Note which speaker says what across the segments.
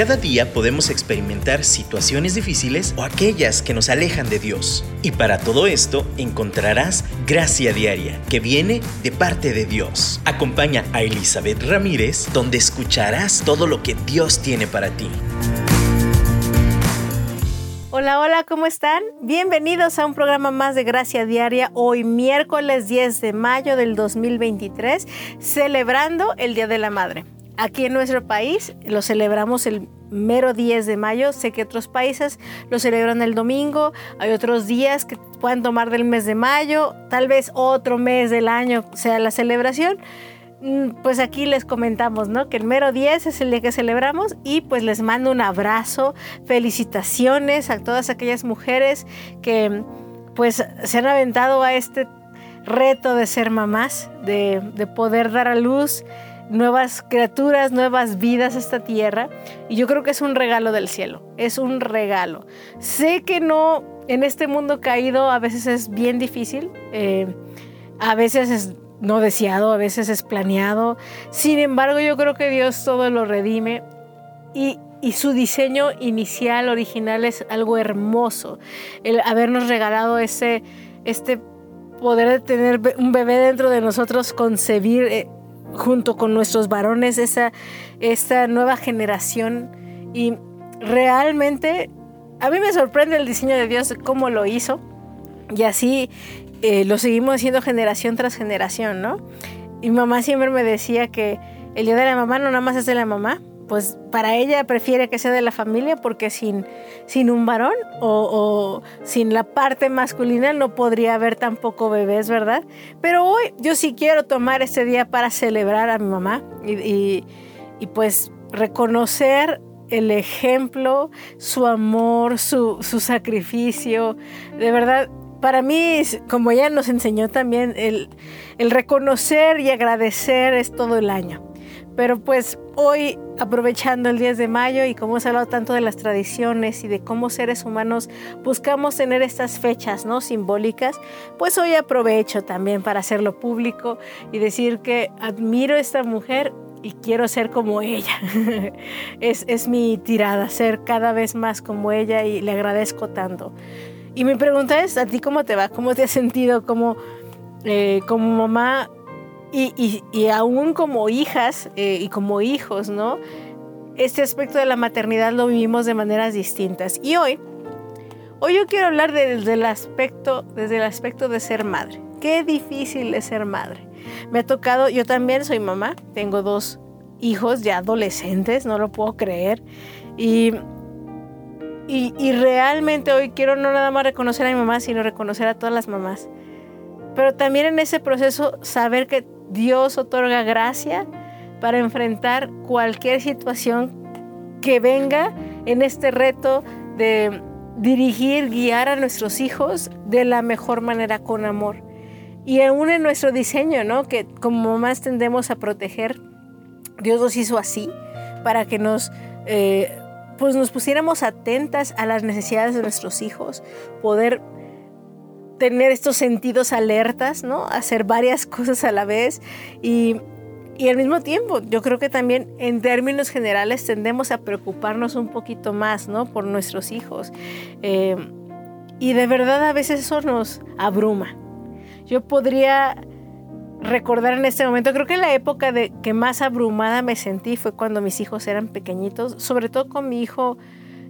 Speaker 1: Cada día podemos experimentar situaciones difíciles o aquellas que nos alejan de Dios. Y para todo esto encontrarás gracia diaria que viene de parte de Dios. Acompaña a Elizabeth Ramírez donde escucharás todo lo que Dios tiene para ti.
Speaker 2: Hola, hola, ¿cómo están? Bienvenidos a un programa más de Gracia Diaria, hoy miércoles 10 de mayo del 2023, celebrando el Día de la Madre. Aquí en nuestro país lo celebramos el mero 10 de mayo. Sé que otros países lo celebran el domingo. Hay otros días que puedan tomar del mes de mayo. Tal vez otro mes del año sea la celebración. Mm, pues aquí les comentamos, ¿no? Que el mero 10 es el día que celebramos y pues les mando un abrazo, felicitaciones a todas aquellas mujeres que pues se han aventado a este reto de ser mamás, de, de poder dar a luz nuevas criaturas, nuevas vidas a esta tierra. Y yo creo que es un regalo del cielo, es un regalo. Sé que no, en este mundo caído a veces es bien difícil, eh, a veces es no deseado, a veces es planeado. Sin embargo, yo creo que Dios todo lo redime y, y su diseño inicial, original, es algo hermoso. El habernos regalado ese, este poder de tener un bebé dentro de nosotros, concebir eh, junto con nuestros varones esa, esta nueva generación y realmente a mí me sorprende el diseño de Dios, cómo lo hizo y así eh, lo seguimos haciendo generación tras generación, ¿no? Y mamá siempre me decía que el día de la mamá no nada más es de la mamá, pues para ella prefiere que sea de la familia porque sin, sin un varón o, sin la parte masculina no podría haber tampoco bebés, ¿verdad? Pero hoy yo sí quiero tomar este día para celebrar a mi mamá y, pues reconocer el ejemplo, su amor, su, su sacrificio. De verdad, para mí, como ella nos enseñó también, el, el reconocer y agradecer es todo el año. Pero pues hoy, aprovechando el 10 de mayo y como hemos hablado tanto de las tradiciones y de cómo seres humanos buscamos tener estas fechas ¿no? simbólicas, pues hoy aprovecho también para hacerlo público y decir que admiro a esta mujer y quiero ser como ella. es, es mi tirada, ser cada vez más como ella y le agradezco tanto. Y mi pregunta es, ¿a ti cómo te va? ¿Cómo te has sentido como, eh, como mamá? Y, y, aún como hijas eh, y como hijos, ¿no? Este aspecto de la maternidad lo vivimos de maneras distintas. Y hoy, hoy yo quiero hablar desde el aspecto, desde el aspecto de ser madre. Qué difícil es ser madre. Me ha tocado, yo también soy mamá, tengo dos hijos ya adolescentes, no lo puedo creer. Y, y, y realmente hoy quiero no nada más reconocer a mi mamá, sino reconocer a todas las mamás. Pero también en ese proceso saber que Dios otorga gracia para enfrentar cualquier situación que venga en este reto de dirigir, guiar a nuestros hijos de la mejor manera con amor. Y aún en nuestro diseño, ¿no? Que como más tendemos a proteger, Dios nos hizo así para que nos, eh, pues nos pusiéramos atentas a las necesidades de nuestros hijos, poder tener estos sentidos alertas, ¿no? Hacer varias cosas a la vez y, al mismo tiempo, yo creo que también en términos generales tendemos a preocuparnos un poquito más, ¿no? Por nuestros hijos. Eh, y de verdad a veces eso nos abruma. Yo podría recordar en este momento, creo que la época de que más abrumada me sentí fue cuando mis hijos eran pequeñitos, sobre todo con mi hijo,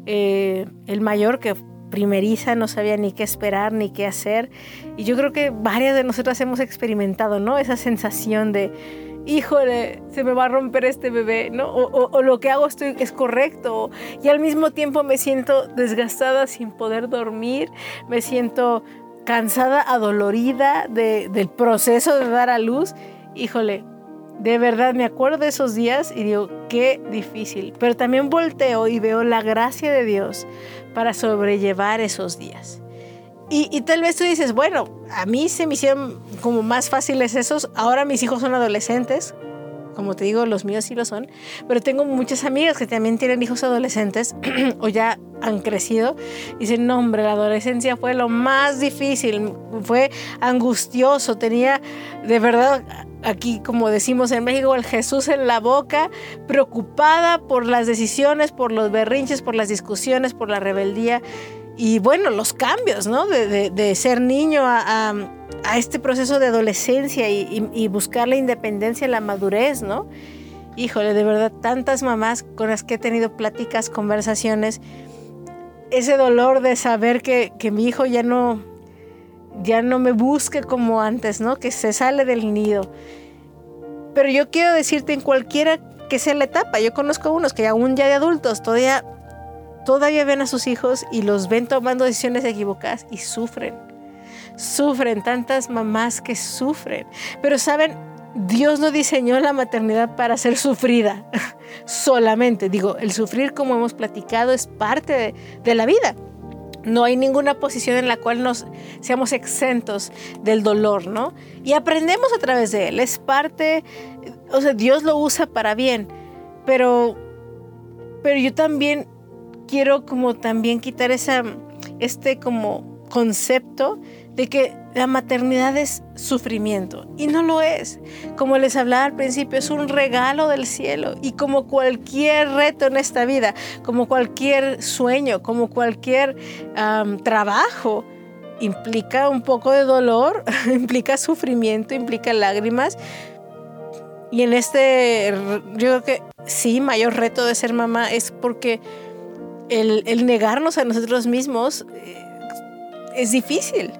Speaker 2: eh, el mayor, que primeriza, no sabía ni qué esperar ni qué hacer. Y yo creo que varias de nosotras hemos experimentado, ¿no? Esa sensación de, híjole, se me va a romper este bebé, ¿no? O, lo que hago estoy, es correcto. Y al mismo tiempo me siento desgastada sin poder dormir, me siento cansada, adolorida del proceso de dar a luz. Híjole, de verdad me acuerdo de esos días y digo, qué difícil. Pero también volteo y veo la gracia de Dios para sobrellevar esos días. Y, tal vez tú dices, bueno, a mí se me hicieron como más fáciles esos, ahora mis hijos son adolescentes, como te digo, los míos sí lo son, pero tengo muchas amigas que también tienen hijos adolescentes o ya han crecido y dicen, no hombre, la adolescencia fue lo más difícil, fue angustioso, tenía de verdad aquí, como decimos en México, el Jesús en la boca, preocupada por las decisiones, por los berrinches, por las discusiones, por la rebeldía y bueno, los cambios, ¿no? De, ser niño a, este proceso de adolescencia y, buscar la independencia, la madurez, ¿no? Híjole, de verdad, tantas mamás con las que he tenido pláticas, conversaciones, ese dolor de saber que, que mi hijo ya no, ya no me busque como antes, ¿no? Que se sale del nido. Pero yo quiero decirte en cualquiera que sea la etapa, yo conozco unos que aún ya de adultos todavía, todavía ven a sus hijos y los ven tomando decisiones equivocadas y sufren. Sufren, tantas mamás que sufren. Pero saben, Dios no diseñó la maternidad para ser sufrida solamente. Digo, el sufrir, como hemos platicado, es parte de, de la vida. No hay ninguna posición en la cual nos seamos exentos del dolor, ¿no? Y aprendemos a través de él. Es parte, o sea, Dios lo usa para bien, pero, pero yo también quiero como también quitar esa, este como concepto de que la maternidad es sufrimiento y no lo es. Como les hablaba al principio, es un regalo del cielo y como cualquier reto en esta vida, como cualquier sueño, como cualquier trabajo, implica un poco de dolor, implica sufrimiento, implica lágrimas. Y en este, yo creo que sí, mayor reto de ser mamá es porque el, negarnos a nosotros mismos eh, es difícil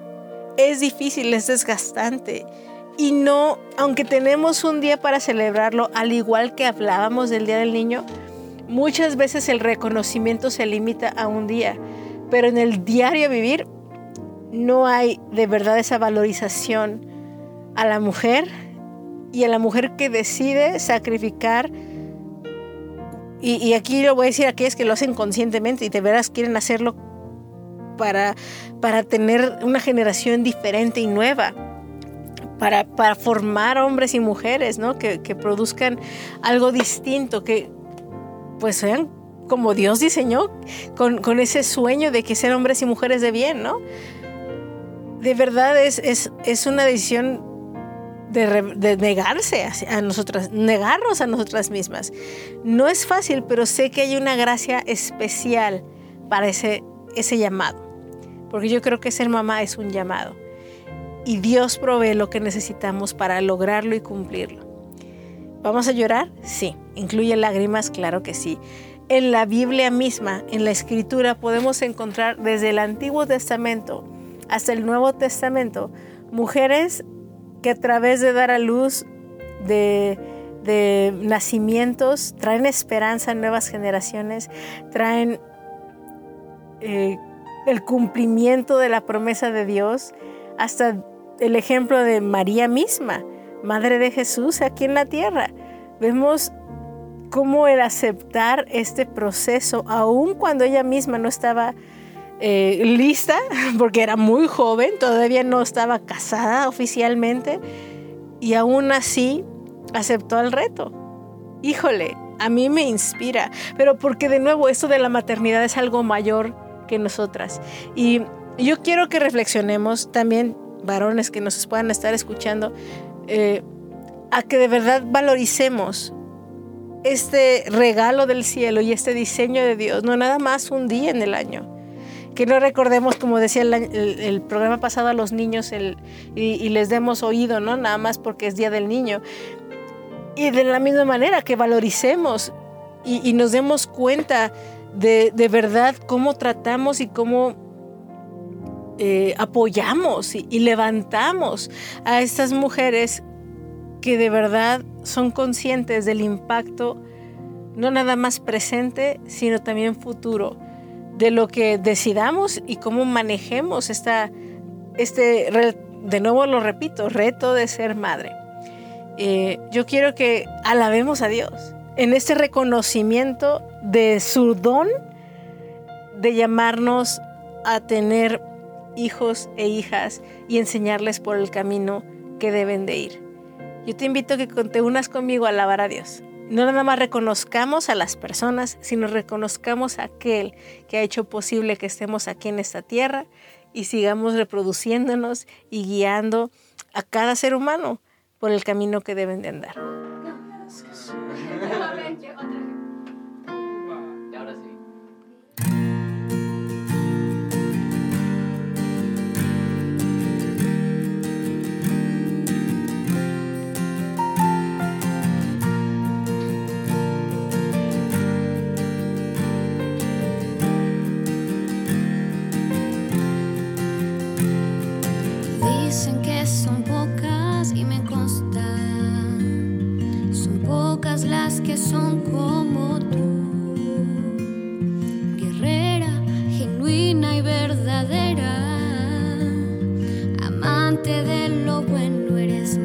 Speaker 2: es difícil, es desgastante. Y no, aunque tenemos un día para celebrarlo, al igual que hablábamos del Día del Niño, muchas veces el reconocimiento se limita a un día. Pero en el diario vivir no hay de verdad esa valorización a la mujer y a la mujer que decide sacrificar. Y, aquí lo voy a decir a aquellas que lo hacen conscientemente y de veras quieren hacerlo para, para tener una generación diferente y nueva. Para, para formar hombres y mujeres, ¿no? Que, produzcan algo distinto, que pues sean como Dios diseñó, con, ese sueño de que sean hombres y mujeres de bien, ¿no? De verdad es, es, una decisión de, negarse a, nosotras, negarnos a nosotras mismas. No es fácil, pero sé que hay una gracia especial para ese, ese llamado porque yo creo que ser mamá es un llamado. Y Dios provee lo que necesitamos para lograrlo y cumplirlo. ¿Vamos a llorar? Sí. ¿Incluye lágrimas? Claro que sí. En la Biblia misma, en la Escritura, podemos encontrar desde el Antiguo Testamento hasta el Nuevo Testamento mujeres que a través de dar a luz de, nacimientos traen esperanza en nuevas generaciones, traen eh, el cumplimiento de la promesa de Dios, hasta el ejemplo de María misma, Madre de Jesús aquí en la tierra. Vemos cómo el aceptar este proceso, aun cuando ella misma no estaba eh, lista, porque era muy joven, todavía no estaba casada oficialmente, y aún así aceptó el reto. Híjole, a mí me inspira, pero porque de nuevo esto de la maternidad es algo mayor nosotras. Y yo quiero que reflexionemos también, varones que nos puedan estar escuchando, eh, a que de verdad valoricemos este regalo del cielo y este diseño de Dios, no nada más un día en el año. Que no recordemos, como decía el, programa pasado, a los niños y, les demos oído, ¿no? Nada más porque es Día del Niño. Y de la misma manera que valoricemos y nos demos cuenta de, verdad cómo tratamos y cómo eh, apoyamos y, levantamos a estas mujeres que de verdad son conscientes del impacto, no nada más presente, sino también futuro, de lo que decidamos y cómo manejemos esta, este, de nuevo lo repito, reto de ser madre. Eh, yo quiero que alabemos a Dios en este reconocimiento de su don de llamarnos a tener hijos e hijas y enseñarles por el camino que deben de ir.
Speaker 3: Yo te invito a que te unas conmigo a alabar a Dios. No nada más reconozcamos a las personas, sino reconozcamos a aquel que ha hecho posible que estemos aquí en esta tierra y sigamos reproduciéndonos y guiando a cada ser humano por el camino que deben de andar.
Speaker 2: Thank you.
Speaker 3: que son como tú, guerrera genuina y verdadera, amante de lo bueno eres.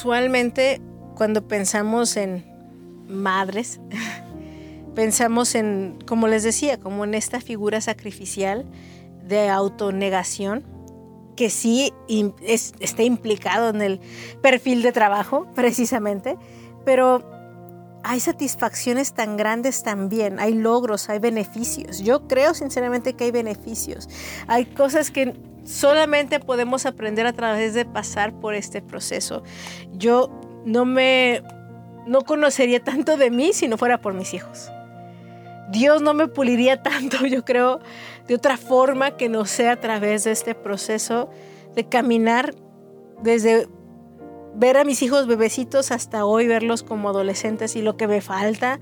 Speaker 3: Usualmente cuando pensamos en madres, pensamos en, como les decía, como en esta figura sacrificial de autonegación que sí está implicado en el perfil de trabajo, precisamente, pero hay satisfacciones tan grandes también, hay logros, hay beneficios. Yo creo sinceramente que hay beneficios. Hay cosas que
Speaker 2: solamente podemos aprender a través de pasar por este proceso. Yo no me no conocería tanto de mí si no fuera por mis hijos. Dios no me puliría tanto, yo creo, de otra forma que no sea a través de este proceso de caminar desde ver a mis hijos bebecitos hasta hoy verlos como adolescentes y lo que me falta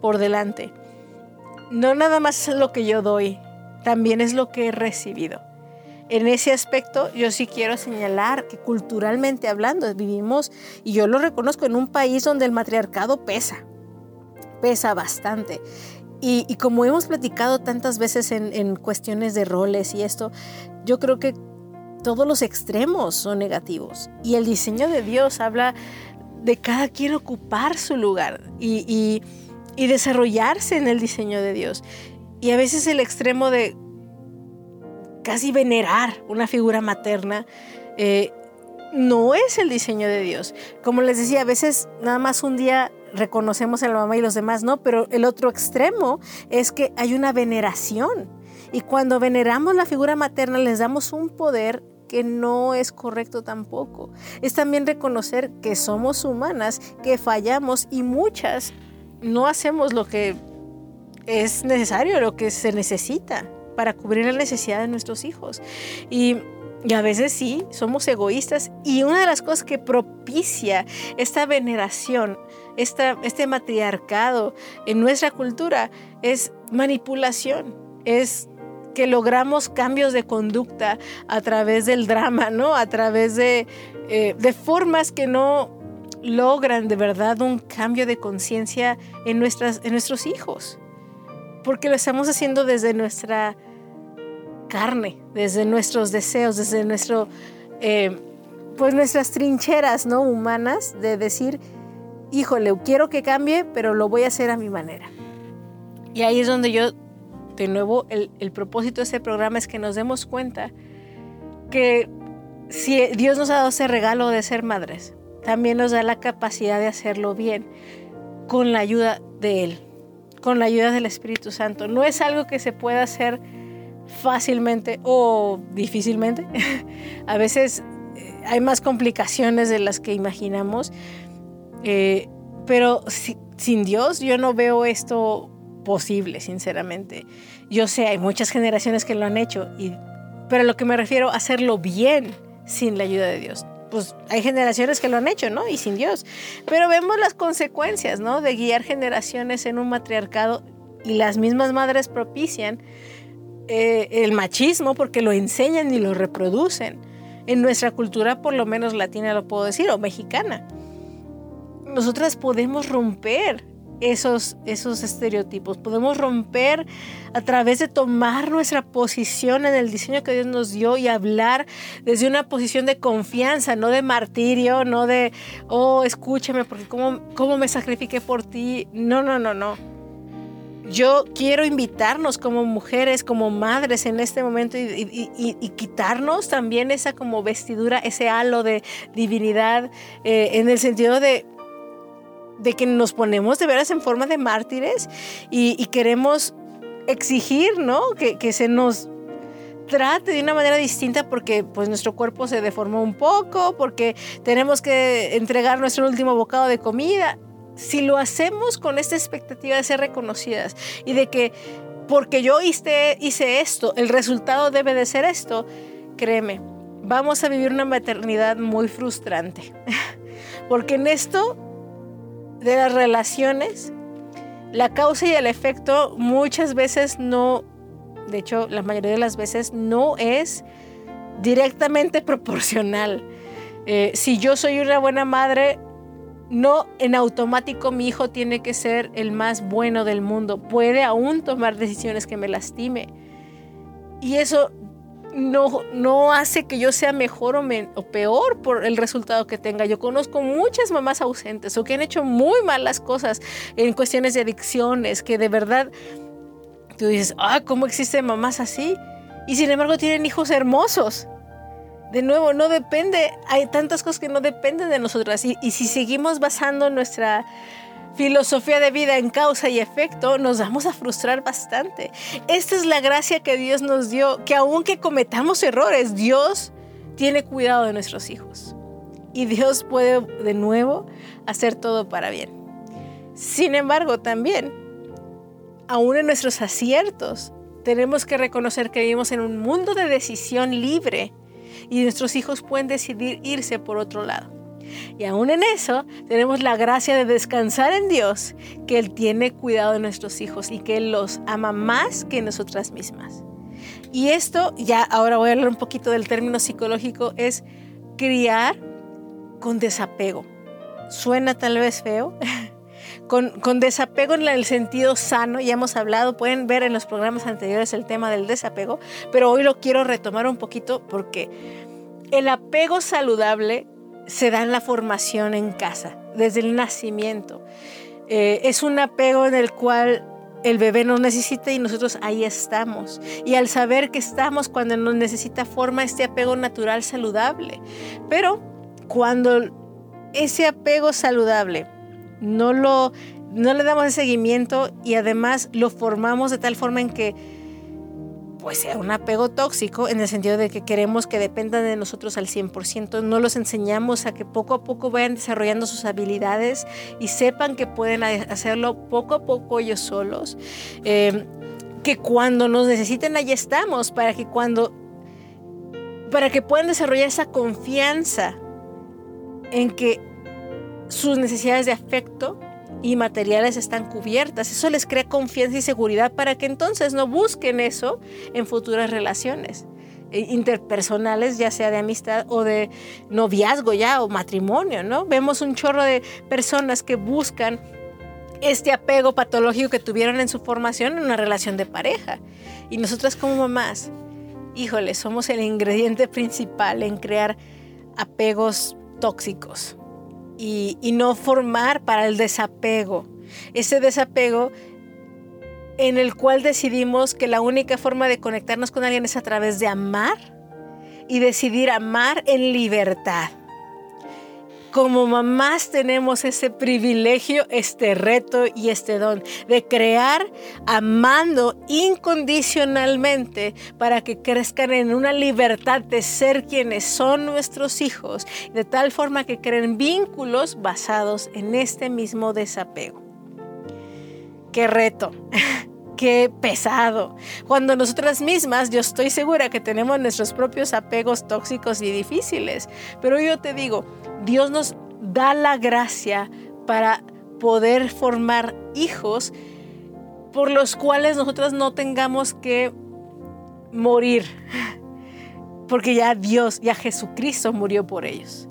Speaker 2: por delante. No nada más es lo que yo doy, también es lo que he recibido. En ese aspecto yo sí quiero señalar que culturalmente hablando vivimos, y yo lo reconozco, en un país donde el matriarcado pesa, pesa bastante. Y, como hemos platicado tantas veces en, en cuestiones de roles y esto, yo creo que todos los extremos son negativos. Y el diseño de Dios habla de cada quien ocupar su lugar y, desarrollarse en el diseño de Dios. Y a veces el extremo de casi venerar una figura materna eh, no es el diseño de Dios. Como les decía, a veces nada más un día reconocemos a la mamá y los demás no, pero el otro extremo es que hay una veneración. Y cuando veneramos la figura materna les damos un poder que no es correcto tampoco. Es también reconocer que somos humanas, que fallamos y muchas no hacemos lo que es necesario, lo que se necesita para cubrir la necesidad de nuestros hijos. Y, a veces sí, somos egoístas. Y una de las cosas que propicia esta veneración, esta, este matriarcado en nuestra cultura es manipulación, es que logramos cambios de conducta a través del drama, ¿no? A través de, eh, de formas que no logran de verdad un cambio de conciencia en, en nuestros hijos. Porque lo estamos haciendo desde nuestra carne, desde nuestros deseos, desde nuestro, eh, pues nuestras trincheras ¿no? humanas de decir, híjole, quiero que cambie, pero lo voy a hacer a mi manera. Y ahí es donde yo de nuevo, el, propósito de este programa es que nos demos cuenta que si Dios nos ha dado ese regalo de ser madres, también nos da la capacidad de hacerlo bien con la ayuda de Él, con la ayuda del Espíritu Santo. No es algo que se pueda hacer fácilmente o difícilmente. a veces eh, hay más complicaciones de las que imaginamos, eh, pero sin Dios yo no veo esto posible, sinceramente. Yo sé, hay muchas generaciones que lo han hecho, y, pero lo que me refiero a hacerlo bien sin la ayuda de Dios. Pues hay generaciones que lo han hecho, ¿no? Y sin Dios. Pero vemos las consecuencias, ¿no? De guiar generaciones en un matriarcado y las mismas madres propician eh, el machismo porque lo enseñan y lo reproducen. En nuestra cultura, por lo menos latina lo puedo decir, o mexicana. Nosotras podemos romper esos, esos estereotipos. Podemos romper a través de tomar nuestra posición en el diseño que Dios nos dio y hablar desde una posición de confianza, no de martirio, no de, oh, escúchame, porque cómo, cómo me sacrifiqué por ti. No, no, no, no. Yo quiero invitarnos como mujeres, como madres en este momento y, quitarnos también esa como vestidura, ese halo de divinidad, eh, en el sentido de de que nos ponemos de veras en forma de mártires y, queremos exigir, ¿no? Que, se nos trate de una manera distinta porque pues nuestro cuerpo se deformó un poco, porque tenemos que entregar nuestro último bocado de comida. Si lo hacemos con esta expectativa de ser reconocidas y de que porque yo hice, hice esto, el resultado debe de ser esto, créeme, vamos a vivir una maternidad muy frustrante. Porque en esto de las relaciones, la causa y el efecto muchas veces no, de hecho la mayoría de las veces no es directamente proporcional. Eh, si yo soy una buena madre, no en automático mi hijo tiene que ser el más bueno del mundo. Puede aún tomar decisiones que me lastime. Y eso no, no hace que yo sea mejor o, o, peor por el resultado que tenga. Yo conozco muchas mamás ausentes o que han hecho muy malas cosas en cuestiones de adicciones, que de verdad tú dices, ah, ¿cómo existen mamás así? Y sin embargo tienen hijos hermosos. De nuevo, no depende, hay tantas cosas que no dependen de nosotras. Y, si seguimos basando nuestra filosofía de vida en causa y efecto, nos vamos a frustrar bastante. Esta es la gracia que Dios nos dio, que aunque cometamos errores, Dios tiene cuidado de nuestros hijos. Y Dios puede de nuevo hacer todo para bien. Sin embargo, también, aún en nuestros aciertos, tenemos que reconocer que vivimos en un mundo de decisión libre y nuestros hijos pueden decidir irse por otro lado. Y aún en eso tenemos la gracia de descansar en Dios, que Él tiene cuidado de nuestros hijos y que Él los ama más que nosotras mismas. Y esto, ya ahora voy a hablar un poquito del término psicológico, es criar con desapego. Suena tal vez feo, con, con, desapego en el sentido sano, ya hemos hablado, pueden ver en los programas anteriores el tema del desapego, pero hoy lo quiero retomar un poquito porque el apego saludable se da en la formación en casa, desde el nacimiento. Eh, es un apego en el cual el bebé nos necesita y nosotros ahí estamos. Y al saber que estamos cuando nos necesita, forma este apego natural saludable. Pero cuando ese apego saludable no, lo, no le damos el seguimiento y además lo formamos de tal forma en que pues sea un apego tóxico en el sentido de que queremos que dependan de nosotros al 100%, no los enseñamos a que poco a poco vayan desarrollando sus habilidades y sepan que pueden hacerlo poco a poco ellos solos, eh, que cuando nos necesiten ahí estamos, para que cuando, para que puedan desarrollar esa confianza en que sus necesidades de afecto y materiales están cubiertas. Eso les crea confianza y seguridad para que entonces no busquen eso en futuras relaciones eh, interpersonales, ya sea de amistad o de noviazgo ya o matrimonio, ¿no? Vemos un chorro de personas que buscan este apego patológico que tuvieron en su formación en una relación de pareja. Y nosotras como mamás, híjole, somos el ingrediente principal en crear apegos tóxicos y, no formar para el desapego. Ese desapego en el cual decidimos que la única forma de conectarnos con alguien es a través de amar y decidir amar en libertad como mamás tenemos ese privilegio, este reto y este don de crear amando incondicionalmente para que crezcan en una libertad de ser quienes son nuestros hijos, de tal forma que creen vínculos basados en este mismo desapego. Qué reto. Qué pesado. Cuando nosotras mismas, yo estoy segura que tenemos nuestros propios apegos tóxicos y difíciles, pero yo te digo, Dios nos da la gracia para poder formar hijos por los cuales nosotras no tengamos que morir, porque ya Dios, ya Jesucristo murió por ellos.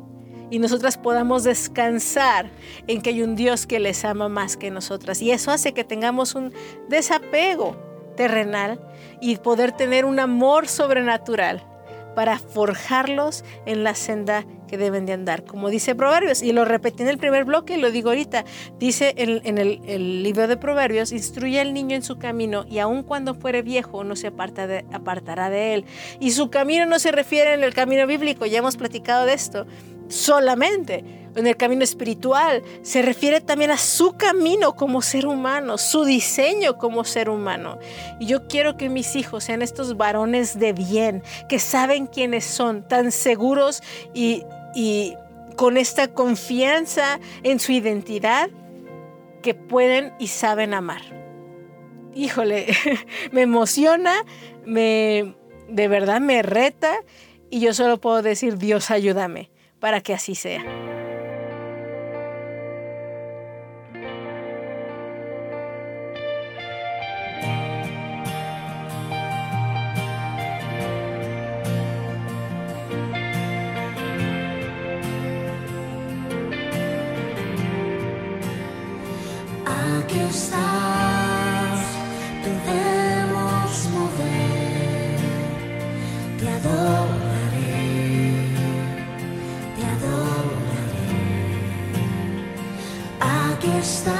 Speaker 2: Y nosotras podamos descansar en que hay un Dios que les ama más que nosotras. Y eso hace que tengamos un desapego terrenal y poder tener un amor sobrenatural para forjarlos en la senda que deben de andar, como dice Proverbios, y lo repetí en el primer bloque y lo digo ahorita, dice en, el, libro de Proverbios, instruye al niño en su camino y aun cuando fuere viejo no se aparta apartará de él. Y su camino no se refiere en el camino bíblico, ya hemos platicado de esto, solamente en el camino espiritual, se refiere también a su camino como ser humano, su diseño como ser humano. Y yo quiero que mis hijos sean estos varones de bien, que saben quiénes son, tan seguros y, y con esta confianza en su identidad que pueden y saben amar. Híjole, me emociona, me de verdad me reta y yo solo puedo decir Dios ayúdame para que así sea.
Speaker 4: Aquí estás, debemos mover, te adoro. Where's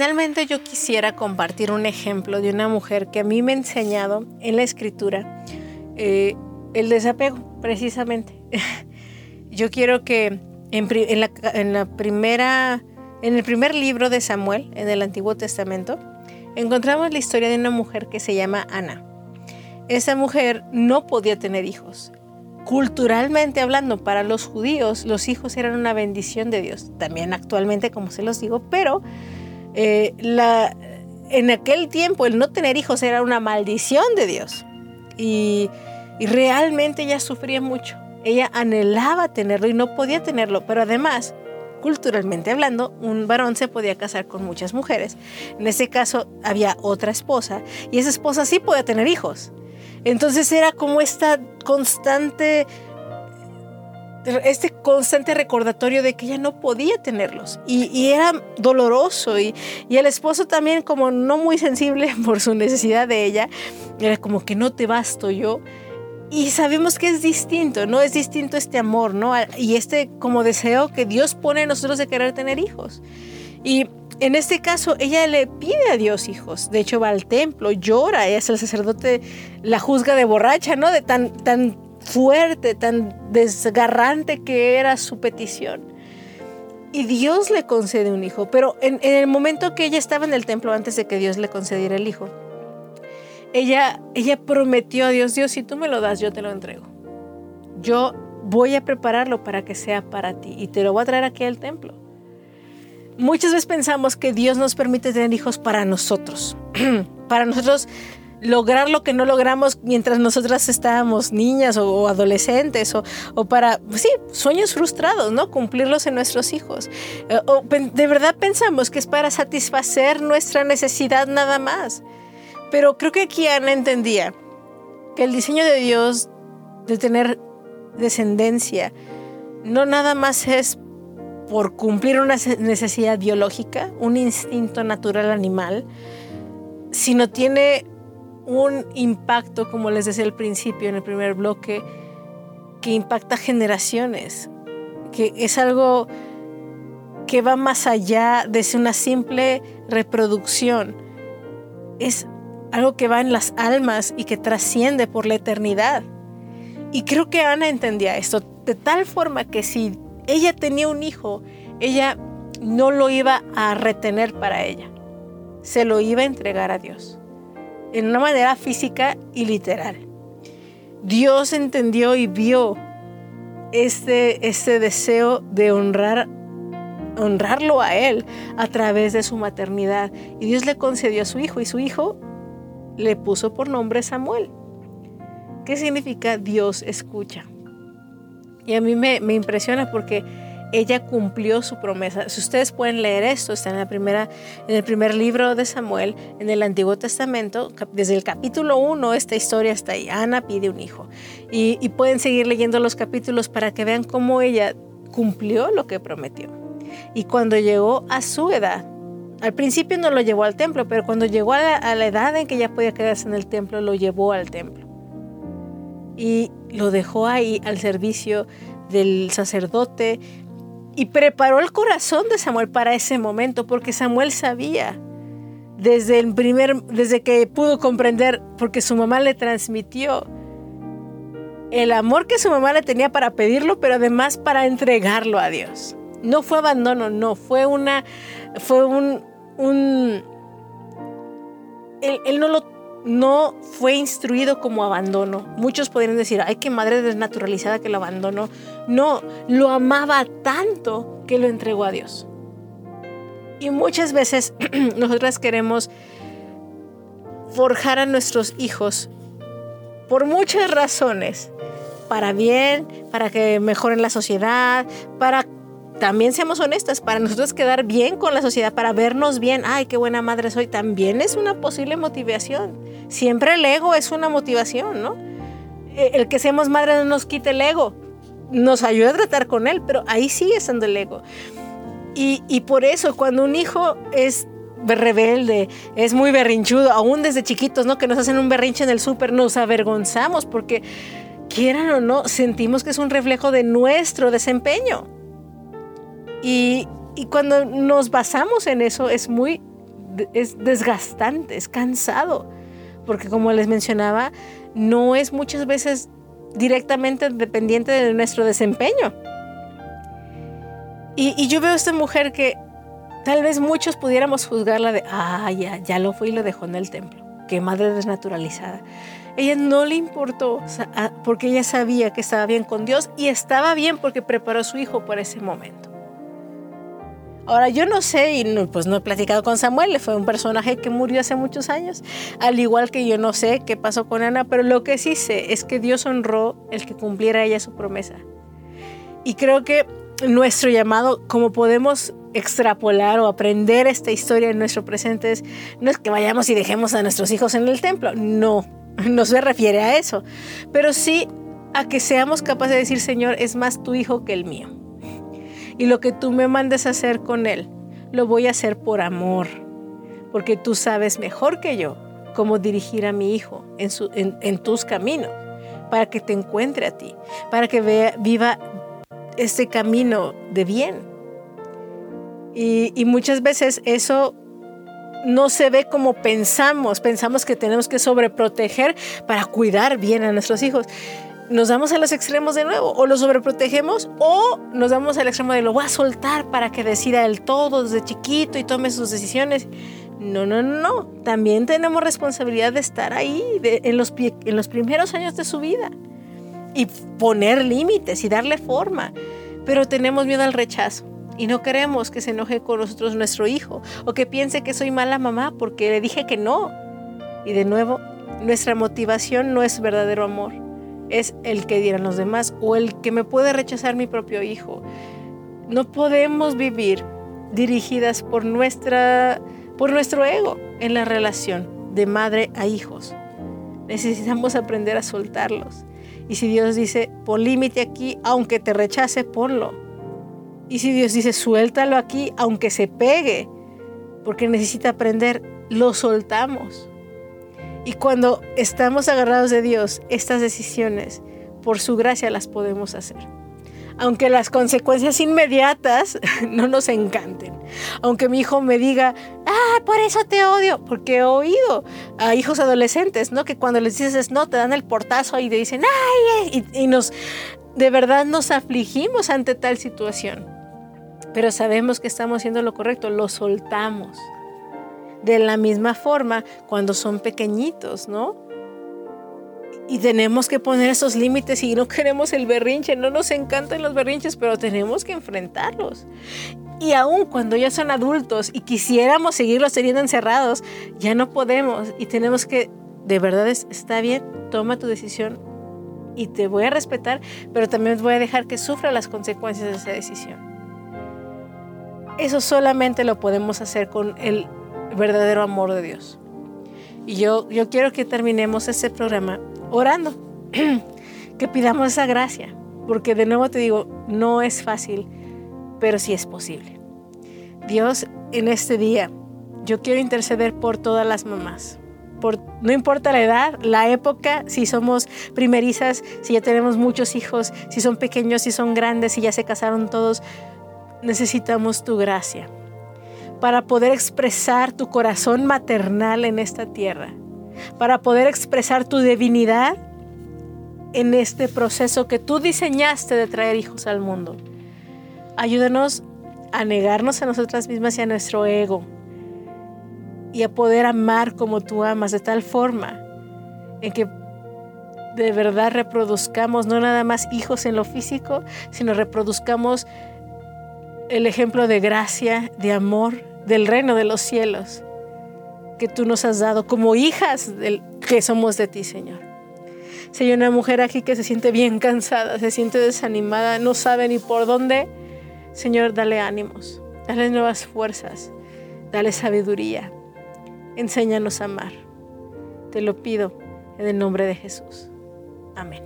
Speaker 2: Finalmente yo quisiera compartir un ejemplo de una mujer que a mí me ha enseñado en la escritura eh, el desapego, precisamente. yo quiero que en, la primera, en el primer libro de Samuel, en el Antiguo Testamento, encontramos la historia de una mujer que se llama Ana. Esa mujer no podía tener hijos. Culturalmente hablando, para los judíos, los hijos eran una bendición de Dios. También actualmente, como se los digo, pero eh, en aquel tiempo el no tener hijos era una maldición de Dios. Y, y realmente ella sufría mucho. Ella anhelaba tenerlo y no podía tenerlo. Pero además, culturalmente hablando, un varón se podía casar con muchas mujeres. En ese caso había otra esposa y esa esposa sí podía tener hijos. Entonces era como esta constante este constante recordatorio de que ella no podía tenerlos y, era doloroso y, y, el esposo también como no muy sensible por su necesidad de ella, era como que no te basto yo y sabemos que es distinto, ¿no? Es distinto este amor, ¿no? Y este como deseo que Dios pone en nosotros de querer tener hijos. Y en este caso, ella le pide a Dios hijos. De hecho, va al templo, llora, es el sacerdote, la juzga de borracha, ¿no? De tan, tan fuerte, tan desgarrante que era su petición. Y Dios le concede un hijo. Pero en, el momento que ella estaba en el templo, antes de que Dios le concediera el hijo, ella, ella prometió a Dios, Dios, si tú me lo das, yo te lo entrego. Yo voy a prepararlo para que sea para ti y te lo voy a traer aquí al templo. Muchas veces pensamos que Dios nos permite tener hijos para nosotros, para nosotros lograr lo que no logramos mientras nosotras estábamos niñas o, adolescentes o, o, para, sí, sueños frustrados, ¿no? Cumplirlos en nuestros hijos. Eh, o, de verdad pensamos que es para satisfacer nuestra necesidad nada más. Pero creo que aquí Ana entendía que el diseño de Dios de tener descendencia no nada más es por cumplir una necesidad biológica, un instinto natural animal, sino tiene un impacto, como les decía al principio en el primer bloque, que impacta generaciones, que es algo que va más allá de una simple reproducción. Es algo que va en las almas y que trasciende por la eternidad. Y creo que Ana entendía esto de tal forma que si ella tenía un hijo, ella no lo iba a retener para ella, se lo iba a entregar a Dios, en una manera física y literal. Dios entendió y vio este, este deseo de honrar honrarlo a él a través de su maternidad y Dios le concedió a su hijo y su hijo le puso por nombre Samuel. ¿Qué significa Dios escucha? Y a mí me, impresiona porque ella cumplió su promesa. Si ustedes pueden leer esto, está en, la primera, en el primer libro de Samuel, en el Antiguo Testamento, desde el capítulo 1, esta historia está ahí. Ana pide un hijo. Y, pueden seguir leyendo los capítulos para que vean cómo ella cumplió lo que prometió. Y cuando llegó a su edad, al principio no lo llevó al templo, pero cuando llegó a la, edad en que ya podía quedarse en el templo, lo llevó al templo. Y lo dejó ahí al servicio del sacerdote y preparó el corazón de Samuel para ese momento, porque Samuel sabía desde el primer, desde que pudo comprender, porque su mamá le transmitió el amor que su mamá le tenía para pedirlo, pero además para entregarlo a Dios. No fue abandono, no, fue una, fue un, un... Él, no lo no fue instruido como abandono. Muchos podrían decir, ay, qué madre desnaturalizada que lo abandonó. No, lo amaba tanto que lo entregó a Dios. Y muchas veces nosotras queremos forjar a nuestros hijos por muchas razones, para bien, para que mejoren la sociedad, para también seamos honestas, para nosotros quedar bien con la sociedad, para vernos bien, ay, qué buena madre soy, también es una posible motivación. Siempre el ego es una motivación, ¿no? E, el que seamos madres no nos quite el ego, nos ayuda a tratar con él, pero ahí sigue estando el ego. Y, por eso cuando un hijo es rebelde, es muy berrinchudo, aún desde chiquitos, ¿no? Que nos hacen un berrinche en el súper, nos avergonzamos porque, quieran o no, sentimos que es un reflejo de nuestro desempeño. Y, cuando nos basamos en eso es muy es desgastante, es cansado, porque como les mencionaba, no es muchas veces directamente dependiente de nuestro desempeño. Y, yo veo a esta mujer que tal vez muchos pudiéramos juzgarla de, ah, ya, ya lo fue y lo dejó en el templo, qué madre desnaturalizada. Ella no le importó porque ella sabía que estaba bien con Dios y estaba bien porque preparó a su hijo por ese momento. Ahora yo no sé y pues no he platicado con Samuel, fue un personaje que murió hace muchos años, al igual que yo no sé qué pasó con Ana, pero lo que sí sé es que Dios honró el que cumpliera ella su promesa. Y creo que nuestro llamado, como podemos extrapolar o aprender esta historia en nuestro presente, es, no es que vayamos y dejemos a nuestros hijos en el templo, no, no se refiere a eso, pero sí a que seamos capaces de decir, Señor, es más tu hijo que el mío. Y lo que tú me mandes a hacer con él, lo voy a hacer por amor, porque tú sabes mejor que yo cómo dirigir a mi hijo en, tus caminos, para que te encuentre a ti, para que vea, viva este camino de bien. Y muchas veces eso no se ve como pensamos. Pensamos que tenemos que sobreproteger para cuidar bien a nuestros hijos. Nos damos a los extremos de nuevo, o lo sobreprotegemos, o nos damos al extremo de lo voy a soltar para que decida el todo desde chiquito y tome sus decisiones. No, no, no, no. También tenemos responsabilidad de estar ahí en, los, en los primeros años de su vida y poner límites y darle forma. Pero tenemos miedo al rechazo y no queremos que se enoje con nosotros nuestro hijo o que piense que soy mala mamá porque le dije que no. Y de nuevo, nuestra motivación no es verdadero amor, es el que dieran los demás o el que me puede rechazar mi propio hijo. No podemos vivir dirigidas por nuestra por nuestro ego en la relación de madre a hijos. Necesitamos aprender a soltarlos. Y si Dios dice, pon límite aquí, aunque te rechace, ponlo. Y si Dios dice, suéltalo aquí, aunque se pegue, porque necesita aprender, lo soltamos. Y cuando estamos agarrados de Dios, estas decisiones, por su gracia las podemos hacer aunque las consecuencias inmediatas no nos encanten. Aunque mi hijo me diga, ah, por eso te odio, porque he oído a hijos adolescentes, ¿no? Que cuando les dices no, te dan el portazo y te dicen, ay, y, y nos, de verdad nos afligimos ante tal situación. Pero sabemos que estamos haciendo lo correcto, lo soltamos. De la misma forma, cuando son pequeñitos, ¿no? Y tenemos que poner esos límites y no queremos el berrinche, no nos encantan los berrinches, pero tenemos que enfrentarlos. Y aún cuando ya son adultos y quisiéramos seguirlos teniendo encerrados, ya no podemos y tenemos que, de verdad está bien, toma tu decisión y te voy a respetar, pero también voy a dejar que sufra las consecuencias de esa decisión. Eso solamente lo podemos hacer con el verdadero amor de Dios. Y yo, yo quiero que terminemos este programa orando, que pidamos esa gracia, porque de nuevo te digo, no es fácil, pero sí es posible. Dios, en este día, yo quiero interceder por todas las mamás. Por, no importa la edad, la época, si somos primerizas, si ya tenemos muchos hijos, si son pequeños, si son grandes, si ya se casaron todos, necesitamos tu gracia para poder expresar tu corazón maternal en esta tierra para poder expresar tu divinidad en este proceso que tú diseñaste de traer hijos al mundo. Ayúdanos a negarnos a nosotras mismas y a nuestro ego y a poder amar como tú amas de tal forma en que de verdad reproduzcamos no nada más hijos en lo físico, sino reproduzcamos el ejemplo de gracia, de amor, del reino de los cielos que tú nos has dado como hijas del, que somos de ti, Señor. Si hay una mujer aquí que se siente bien cansada, se siente desanimada, no sabe ni por dónde, Señor, dale ánimos, dale nuevas fuerzas, dale sabiduría. Enséñanos a amar. Te lo pido en el nombre de Jesús. Amén.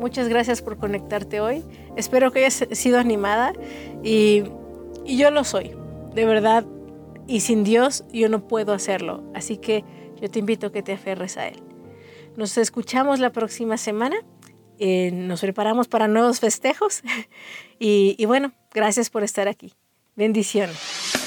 Speaker 2: Muchas gracias por conectarte hoy. Espero que hayas sido animada y, y yo lo soy. De verdad, y sin Dios yo no puedo hacerlo. Así que yo te invito a que te aferres a Él. Nos escuchamos la próxima semana. Eh, nos preparamos para nuevos festejos. y, y bueno, gracias por estar aquí. Bendiciones.